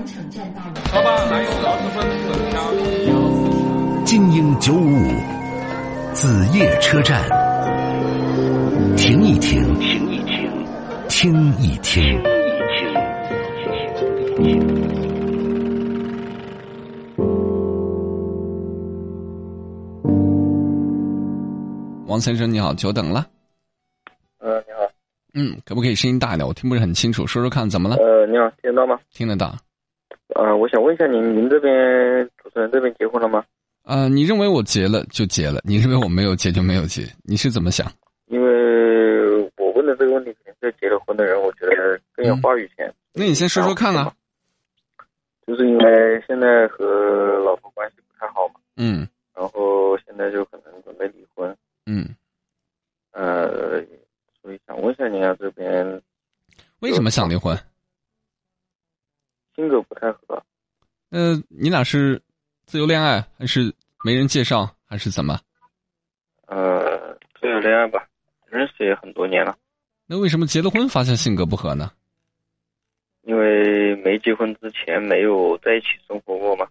完城站到了。好吧，还有二十分等下。精英九五五，子夜车站，停一停，停一停，听一听。王先生你好，久等了。呃，你好，嗯，可不可以声音大一点？我听不是很清楚，说说看怎么了？呃，你好，听得到吗？听得到。呃，我想问一下您，您这边主持人这边结婚了吗？呃，你认为我结了就结了，你认为我没有结就没有结，你是怎么想？因为我问的这个问题，肯定是结了婚的人，我觉得更有话语权。那你先说说看啊。就是因为现在和老婆关系不太好嘛，嗯然后现在就可能准备离婚，嗯，呃，所以想问一下您啊，这边为什么想离婚？性格不太合，呃，你俩是自由恋爱，还是没人介绍，还是怎么？呃，自由恋爱吧，认识也很多年了，那为什么结了婚发现性格不合呢？因为没结婚之前没有在一起生活过嘛。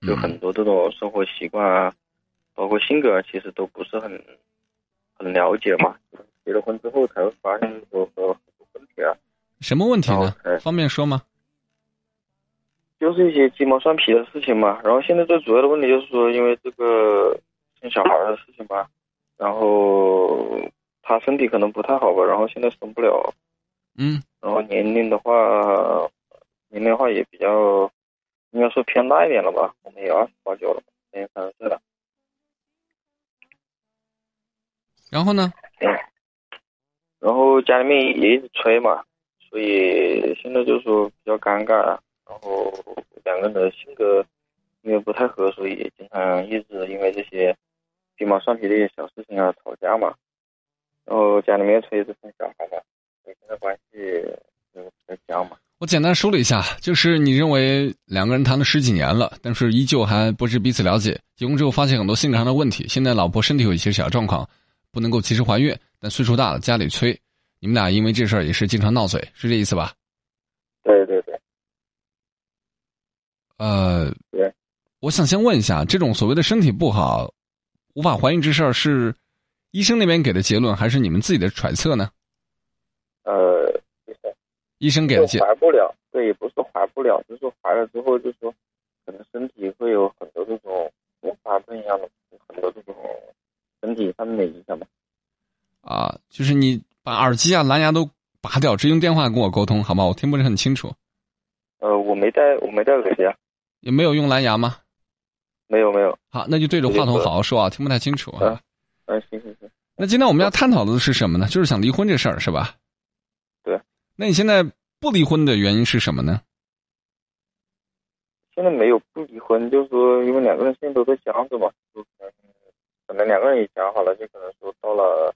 有很多这种生活习惯啊，包括性格啊，其实都不是很很了解嘛。结了婚之后才会发现说说很多问题啊，什么问题呢？哦方便说吗？就是一些鸡毛蒜皮的事情嘛。然后现在最主要的问题就是说，因为这个生小孩的事情吧，然后他身体可能不太好吧，然后现在生不了，嗯，然后年龄的话，年龄的话也比较，应该说偏大一点了吧。我们也二十八九了，也三十岁了。然后呢？然后家里面也一直催嘛，所以现在就是说比较尴尬。然后两个人的性格因为不太合，所以经常一直因为这些鸡毛蒜皮的一些小事情啊吵架嘛。然后家里面催着生小孩嘛，所以现在关系就比较僵嘛。我简单说了一下，就是你认为两个人谈了十几年了，但是依旧还不是彼此了解。结婚之后发现很多性格上的问题，现在老婆身体有一些小状况，不能够及时怀孕，但岁数大了，家里催，你们俩因为这事儿也是经常闹嘴，是这意思吧？对对对，呃，对，我想先问一下，这种所谓的身体不好、无法怀孕这事儿，是医生那边给的结论，还是你们自己的揣测呢？呃，就是医生给的结就，怀不了，对，也不是说怀不了，就是说怀了之后，就是说可能身体会有很多这种并发症一样的，很多这种身体上面的影响吧。啊，就是你把耳机啊、蓝牙都拔掉，直接用电话跟我沟通，好吗？我听不是很清楚。呃，我没带，我没带耳机啊，也没有用蓝牙吗？没有没有。好，那就对着话筒好好说啊，听不太清楚啊。嗯嗯，行行行，那今天我们要探讨的是什么呢？就是想离婚这事儿，是吧？对。那你现在不离婚的原因是什么呢？现在没有不离婚，就是说因为两个人现在都在想着嘛，就可能可能两个人也想好了，就可能说到了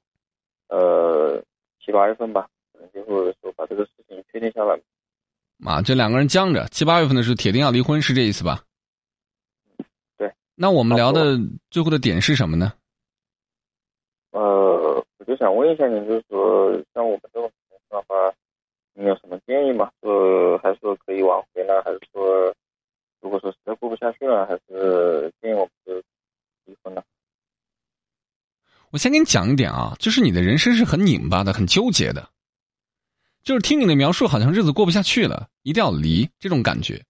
呃七八月份吧，可能就会说把这个事情确定下来。啊，这两个人僵着，七八月份的时候铁定要离婚，是这意思吧？对。那我们聊的最后的点是什么呢？呃，我就想问一下您，就是说像我们这种情况的话，你有什么建议吗？是还是说可以挽回呢，还是说如果说实在过不下去了，还是建议我们就离婚呢？我先给你讲一点啊，就是你的人生是很拧巴的，很纠结的。就是听你的描述，好像日子过不下去了，一定要离这种感觉。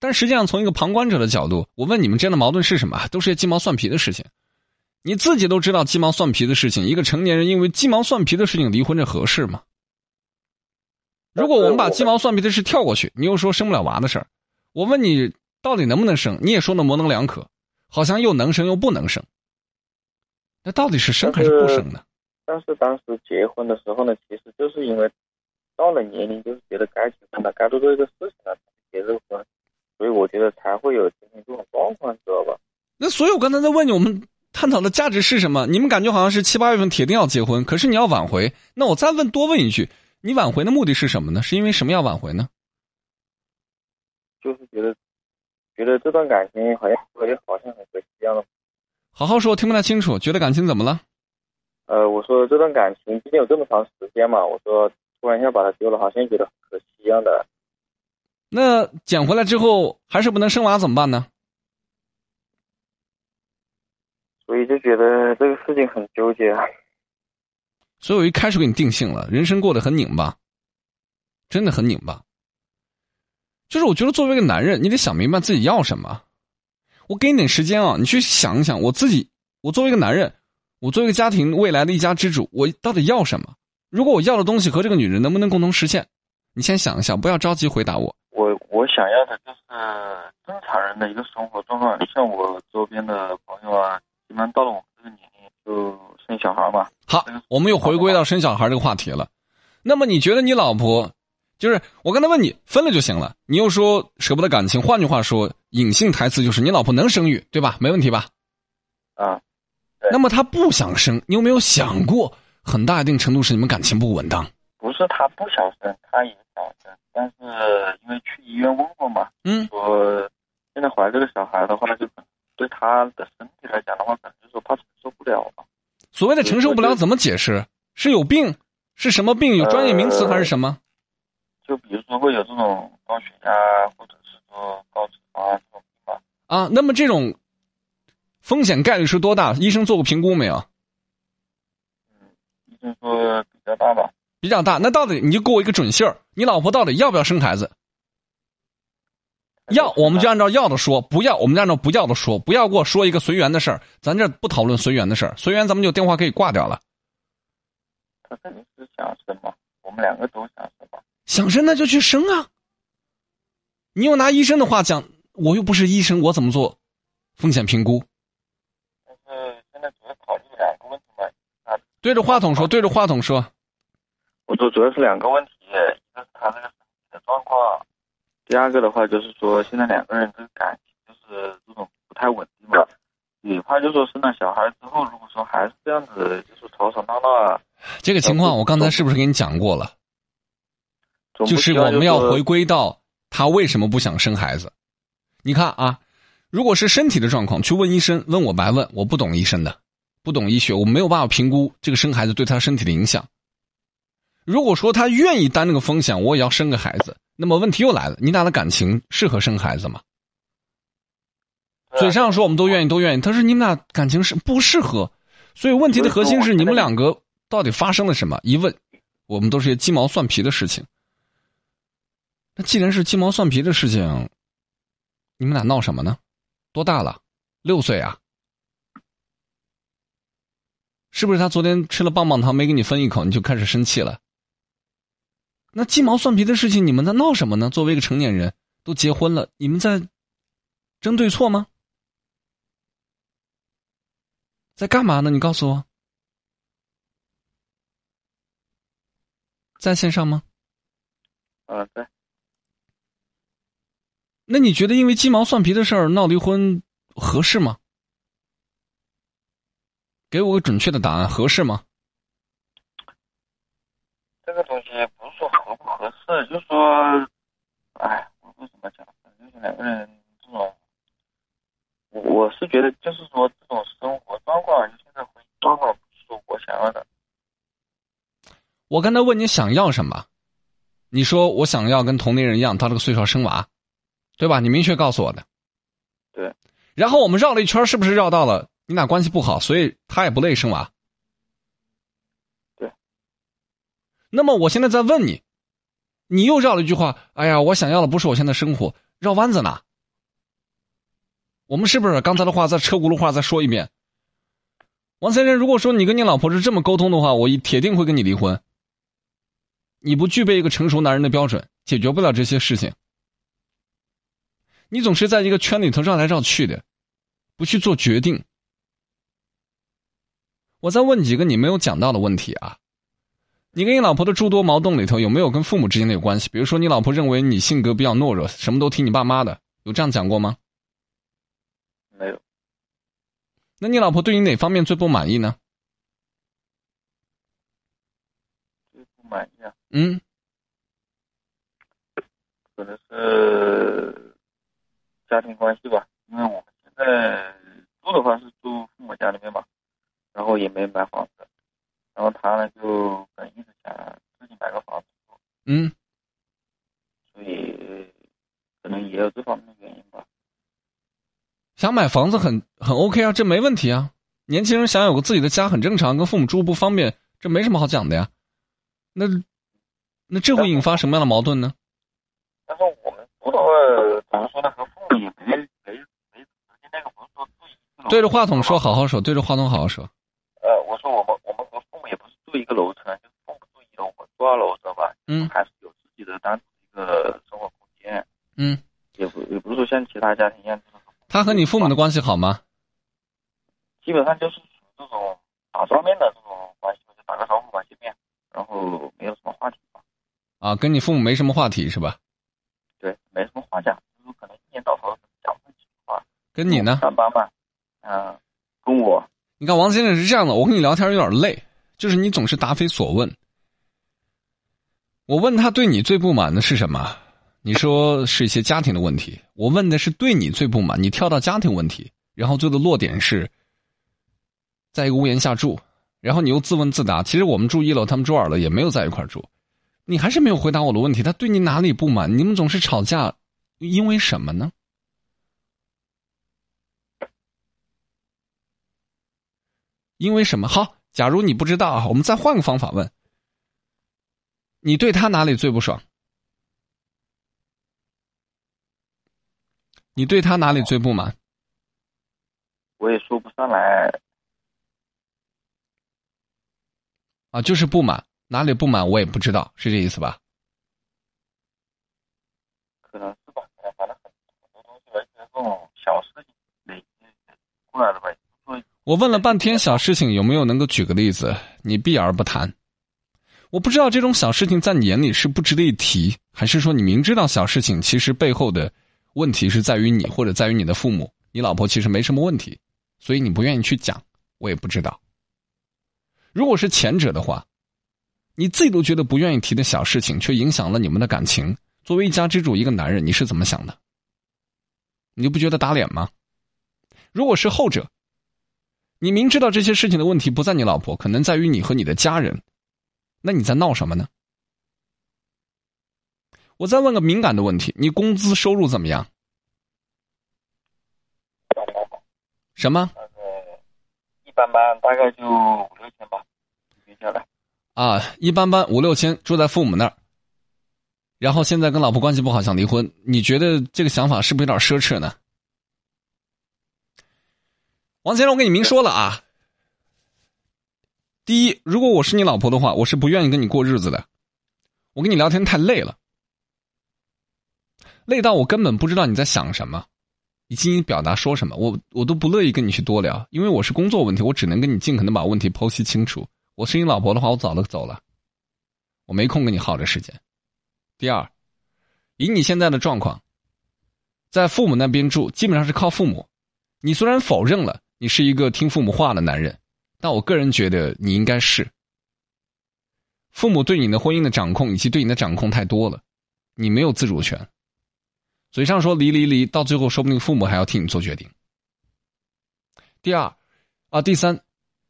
但实际上，从一个旁观者的角度，我问你们之间的矛盾是什么？都是些鸡毛蒜皮的事情。你自己都知道鸡毛蒜皮的事情，一个成年人因为鸡毛蒜皮的事情离婚，这合适吗？如果我们把鸡毛蒜皮的事跳过去，你又说生不了娃的事儿，我问你到底能不能生，你也说的模棱两可，好像又能生又不能生。那到底是生还是不生呢？但是当时结婚的时候呢，其实就是因为到了年龄，就是觉得该结婚了，该做这个事情了，才结这个婚，所以我觉得才会有今天这种状况，知道吧？那所以我刚才在问你，我们探讨的价值是什么？你们感觉好像是七八月份铁定要结婚，可是你要挽回。那我再问多问一句，你挽回的目的是什么呢？是因为什么要挽回呢？就是觉得觉得这段感情好像和好像很可惜一样的。好好说，听不太清楚。觉得感情怎么了？呃，我说这段感情毕竟有这么长时间嘛，我说突然一下把它丢了，好像觉得很可惜一样的。那捡回来之后还是不能生娃怎么办呢？所以就觉得这个事情很纠结啊。所以我一开始给你定性了，人生过得很拧巴，真的很拧巴。就是我觉得作为一个男人，你得想明白自己要什么。我给你点时间啊，你去想一想，我自己，我作为一个男人，我作为一个家庭未来的一家之主，我到底要什么？如果我要的东西和这个女人能不能共同实现？你先想一想，不要着急回答我。我我想要的就是正常人的一个生活状况，像我周边的朋友啊，一般到了我们这个年龄就生小孩嘛。好，我们又回归到生小孩这个话题了。那么你觉得你老婆，就是我刚才问你分了就行了，你又说舍不得感情，换句话说，隐性台词就是你老婆能生育，对吧？没问题吧？啊，那么她不想生，你有没有想过，很大一定程度是你们感情不稳当？不是他不想生，他也想生，但是因为去医院问过嘛，嗯，说现在怀这个小孩的话，就对他的身体来讲的话，可能就说怕承受不了嘛。所谓的承受不了怎么解释？是有病？是什么病？有专业名词还是什么？就比如说会有这种高血压，或者是说高脂肪啊。啊，那么这种风险概率是多大？医生做过评估没有？医生说比较大吧。比较大，那到底你就给我一个准信儿，你老婆到底要不要生孩子？要，我们就按照要的说；不要，我们就按照不要的说。不要给我说一个随缘的事儿，咱这不讨论随缘的事儿，随缘咱们就电话可以挂掉了。他肯定是想生嘛，我们两个都想生嘛。想生那就去生啊！你又拿医生的话讲，我又不是医生，我怎么做风险评估？但是现在主要考虑两个问题嘛。啊，对着话筒说，对着话筒说。我说主要是两个问题，一个是他那个身体的状况，第二个的话就是说现在两个人这个感情就是这种不太稳定嘛。也怕就说生了小孩之后，如果说还是这样子，就是吵吵闹闹啊。这个情况我刚才是不是给你讲过了？就是我们要回归到他为什么不想生孩子。你看啊，如果是身体的状况，去问医生，问我白问，我不懂医生的，不懂医学，我没有办法评估这个生孩子对他身体的影响。如果说他愿意担那个风险，我也要生个孩子，那么问题又来了，你俩的感情适合生孩子吗？嘴上说我们都愿意，都愿意，他说你们俩感情是不适合，所以问题的核心是你们两个到底发生了什么？一问，我们都是些鸡毛蒜皮的事情。那既然是鸡毛蒜皮的事情，你们俩闹什么呢？多大了？六岁啊？是不是他昨天吃了棒棒糖没给你分一口，你就开始生气了？那鸡毛蒜皮的事情，你们在闹什么呢？作为一个成年人，都结婚了，你们在争对错吗？在干嘛呢？你告诉我，在线上吗？啊，在。那你觉得因为鸡毛蒜皮的事儿闹离婚合适吗？给我个准确的答案，合适吗？这个东西不是说合不合适，就说，哎，我为什么讲？就是两个人这种，我我是觉得，就是说这种生活状况，现在婚姻状况不是我想要的。我刚才问你想要什么，你说我想要跟同龄人一样，到这个岁数生娃，对吧？你明确告诉我的。对。然后我们绕了一圈，是不是绕到了你俩关系不好，所以他也不乐意生娃？对那么我现在在问你，你又绕了一句话。哎呀，我想要的不是我现在生活，绕弯子呢。我们是不是刚才的话再车轱辘话再说一遍？王先生，如果说你跟你老婆是这么沟通的话，我铁定会跟你离婚。你不具备一个成熟男人的标准，解决不了这些事情。你总是在一个圈里头绕来绕去的，不去做决定。我再问几个你没有讲到的问题啊。你跟你老婆的诸多矛盾里头有没有跟父母之间的有关系？比如说，你老婆认为你性格比较懦弱，什么都听你爸妈的，有这样讲过吗？没有。那你老婆对你哪方面最不满意呢？最不满意啊？嗯。可能是家庭关系吧，因为我们现在住的话是住父母家里面嘛，然后也没买房子。然后他呢，就一直想自己买个房子住。嗯。所以可能也有这方面的原因吧。想买房子很很 OK 啊，这没问题啊。年轻人想有个自己的家很正常，跟父母住不方便，这没什么好讲的呀。那那这会引发什么样的矛盾呢？但是我们住的话，怎么说呢？和父母也没没没那个不是说对着话筒说，好好说，对着话筒好好说。呃，我说我们我们和父母也不是住一个楼层，就是父母住一楼，我住二楼，知道吧？嗯还是有自己的单独一个生活空间，嗯，也不也不是说像其他家庭一样，他和你父母的关系好吗？基本上就是属于这种打照面的这种关系，就打个招呼吧，见面，然后没有什么话题吧，啊，跟你父母没什么话题是吧？对，没什么话讲，就是可能一年到头讲不几句话。跟你呢？上班嘛，嗯、跟我你看王先生是这样的，我跟你聊天有点累，就是你总是答非所问。我问他对你最不满的是什么？你说是一些家庭的问题。我问的是对你最不满，你跳到家庭问题，然后最后的落点是，在一个屋檐下住，然后你又自问自答。其实我们住一楼，他们住二楼，也没有在一块住。你还是没有回答我的问题。他对你哪里不满？你们总是吵架，因为什么呢？因为什么？好，假如你不知道啊，我们再换个方法问：你对他哪里最不爽？你对他哪里最不满？我也说不上来，啊，就是不满，哪里不满我也不知道，是这意思吧？可能是吧，哎反正很很多东西吧，就是这种小事情累积过来的吧。所以我问了半天小事情，有没有能够举个例子？你避而不谈。我不知道这种小事情在你眼里是不值得一提，还是说你明知道小事情其实背后的问题是在于你，或者在于你的父母，你老婆其实没什么问题，所以你不愿意去讲。我也不知道。如果是前者的话，你自己都觉得不愿意提的小事情，却影响了你们的感情。作为一家之主，一个男人，你是怎么想的？你就不觉得打脸吗？如果是后者，你明知道这些事情的问题不在你老婆，可能在于你和你的家人，那你在闹什么呢？我再问个敏感的问题：你工资收入怎么样？什么呃，一般般，大概就五六千吧。啊？一般般，五六千，住在父母那儿，然后现在跟老婆关系不好，想离婚，你觉得这个想法是不是有点奢侈呢？王先生，我跟你明说了啊。第一，如果我是你老婆的话，我是不愿意跟你过日子的。我跟你聊天太累了，累到我根本不知道你在想什么，以及你表达说什么，我我都不乐意跟你去多聊，因为我是工作问题，我只能跟你尽可能把问题剖析清楚。我是你老婆的话，我早就走了，我没空跟你耗这时间。第二，以你现在的状况，在父母那边住，基本上是靠父母。你虽然否认了你是一个听父母话的男人，但我个人觉得你应该是。父母对你的婚姻的掌控以及对你的掌控太多了，你没有自主权。嘴上说离离离，到最后说不定父母还要替你做决定。第二，啊，第三，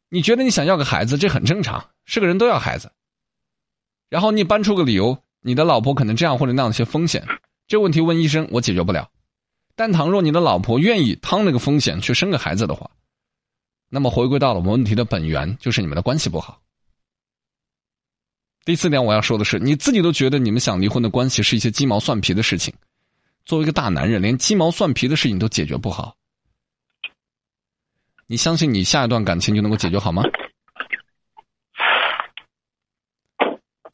你觉得你想要个孩子，这很正常，是个人都要孩子。然后你搬出个理由，你的老婆可能这样或者那样的一些风险，这问题问医生我解决不了。但倘若你的老婆愿意趟那个风险去生个孩子的话，那么回归到了我们问题的本源，就是你们的关系不好。第四点我要说的是，你自己都觉得你们想离婚的关系是一些鸡毛蒜皮的事情，作为一个大男人，连鸡毛蒜皮的事情都解决不好，你相信你下一段感情就能够解决好吗？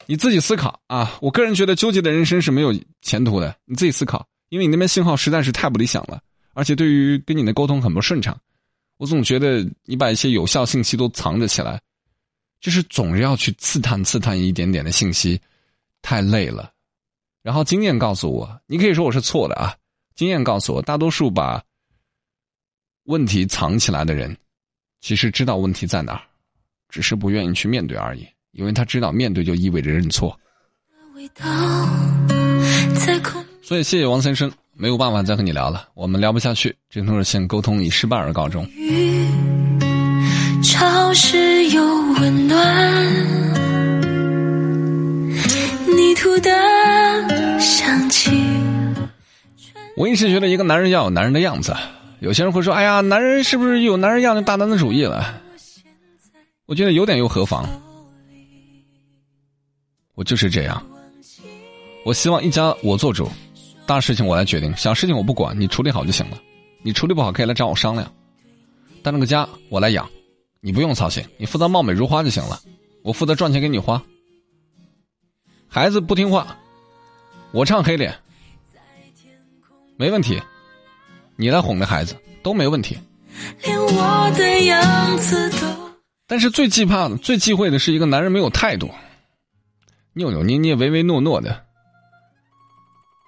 你自己思考啊！我个人觉得纠结的人生是没有前途的，你自己思考，因为你那边信号实在是太不理想了，而且对于跟你的沟通很不顺畅。我总觉得你把一些有效信息都藏着起来，就是总是要去刺探刺探一点点的信息，太累了。然后经验告诉我，你可以说我是错的啊。经验告诉我，大多数把问题藏起来的人，其实知道问题在哪儿，只是不愿意去面对而已。因为他知道面对就意味着认错。所以谢谢王先生，没有办法再和你聊了，我们聊不下去。这通热线沟通以失败而告终。潮湿又温暖，泥土的香气。我一直觉得一个男人要有男人的样子。有些人会说：“哎呀，男人是不是有男人样的大男子主义了？”我觉得有点又何妨？我就是这样。我希望一家我做主，大事情我来决定，小事情我不管，你处理好就行了。你处理不好可以来找我商量。但那个家我来养，你不用操心，你负责貌美如花就行了，我负责赚钱给你花。孩子不听话，我唱黑脸，没问题。你来哄着孩子都没问题。连我的样子都。但是最忌怕的、最忌讳的是一个男人没有态度，扭扭捏捏、唯唯诺诺的，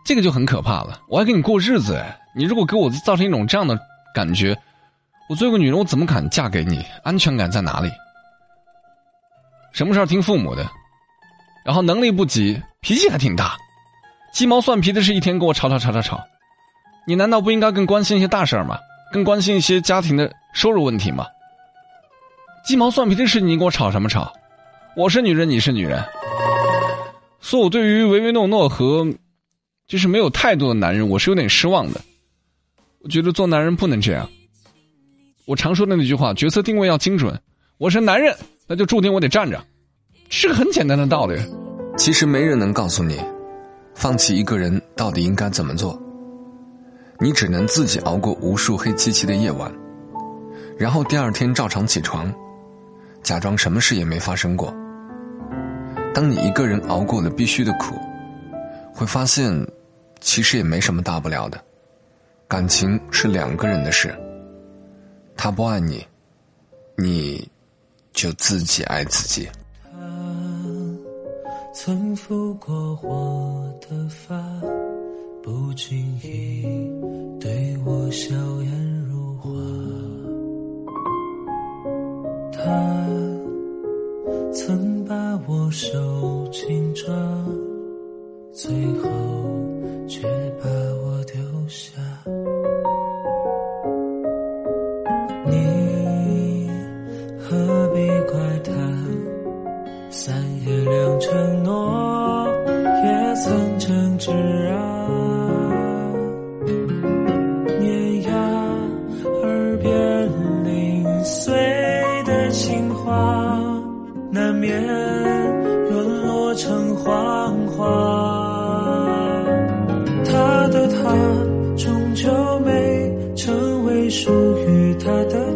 这个就很可怕了。我还跟你过日子哎，你如果给我造成一种这样的感觉，我作为个女人，我怎么敢嫁给你？安全感在哪里？什么事儿听父母的？然后能力不及，脾气还挺大，鸡毛蒜皮的事一天跟我吵吵吵吵吵，你难道不应该更关心一些大事儿吗？更关心一些家庭的收入问题吗？鸡毛蒜皮的事你跟我吵什么吵？我是女人，你是女人，所以我对于唯唯诺诺和就是没有态度的男人，我是有点失望的。我觉得做男人不能这样。我常说的那句话，角色定位要精准。我是男人，那就注定我得站着。是个很简单的道理。其实没人能告诉你，放弃一个人到底应该怎么做。你只能自己熬过无数黑漆漆的夜晚，然后第二天照常起床，假装什么事也没发生过。当你一个人熬过了必须的苦，会发现，其实也没什么大不了的。感情是两个人的事，他不爱你，你就自己爱自己。曾抚过我的发，不经意面沦落成谎话。他的他，终究没成为属于他的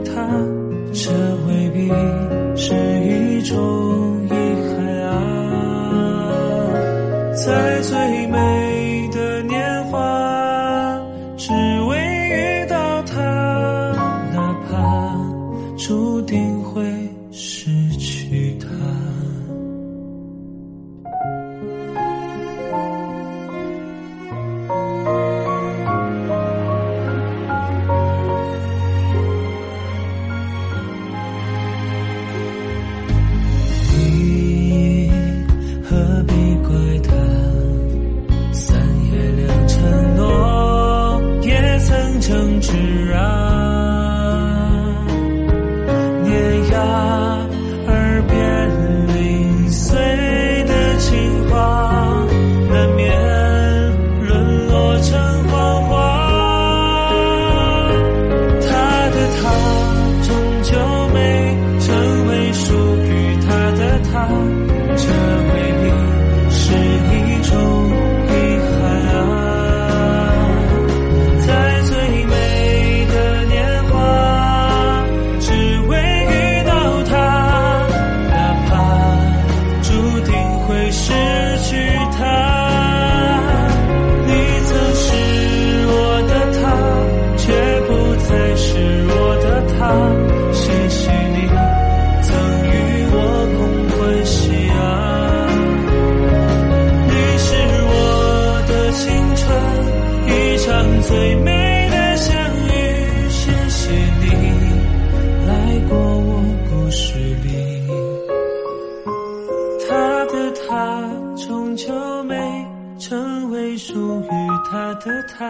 的他，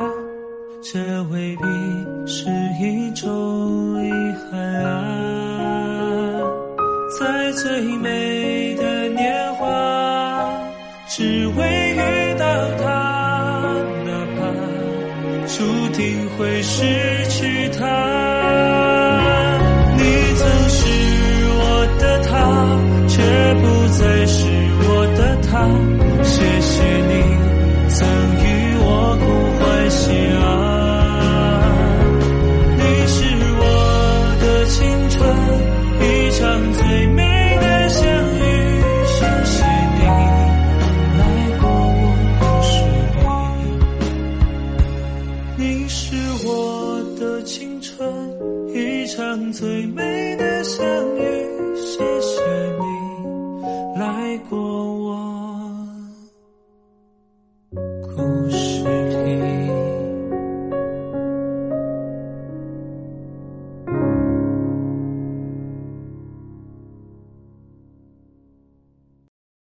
这未必是一种遗憾啊。在最美的年华，只为遇到他，哪怕注定会失